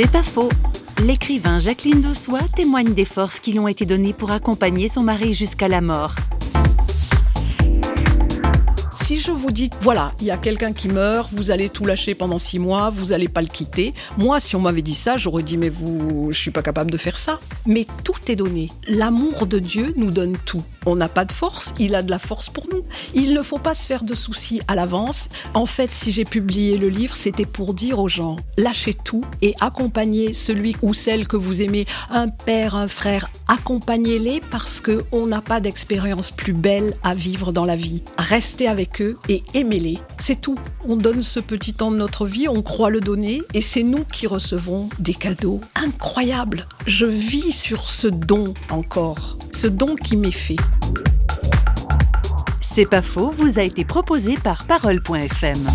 C'est pas faux. L'écrivain Jacqueline Dossois témoigne des forces qui lui ont été données pour accompagner son mari jusqu'à la mort si je vous dis, voilà, il y a quelqu'un qui meurt, vous allez tout lâcher pendant six mois, vous n'allez pas le quitter. Moi, si on m'avait dit ça, j'aurais dit, mais vous, je suis pas capable de faire ça. Mais tout est donné. L'amour de Dieu nous donne tout. On n'a pas de force, il a de la force pour nous. Il ne faut pas se faire de soucis à l'avance. En fait, si j'ai publié le livre, c'était pour dire aux gens, lâchez tout et accompagnez celui ou celle que vous aimez, un père, un frère, accompagnez-les parce qu'on n'a pas d'expérience plus belle à vivre dans la vie. Restez avec et aimez-les. C'est tout. On donne ce petit temps de notre vie, on croit le donner et c'est nous qui recevons des cadeaux incroyables. Je vis sur ce don encore, ce don qui m'est fait. C'est pas faux, vous a été proposé par parole.fm.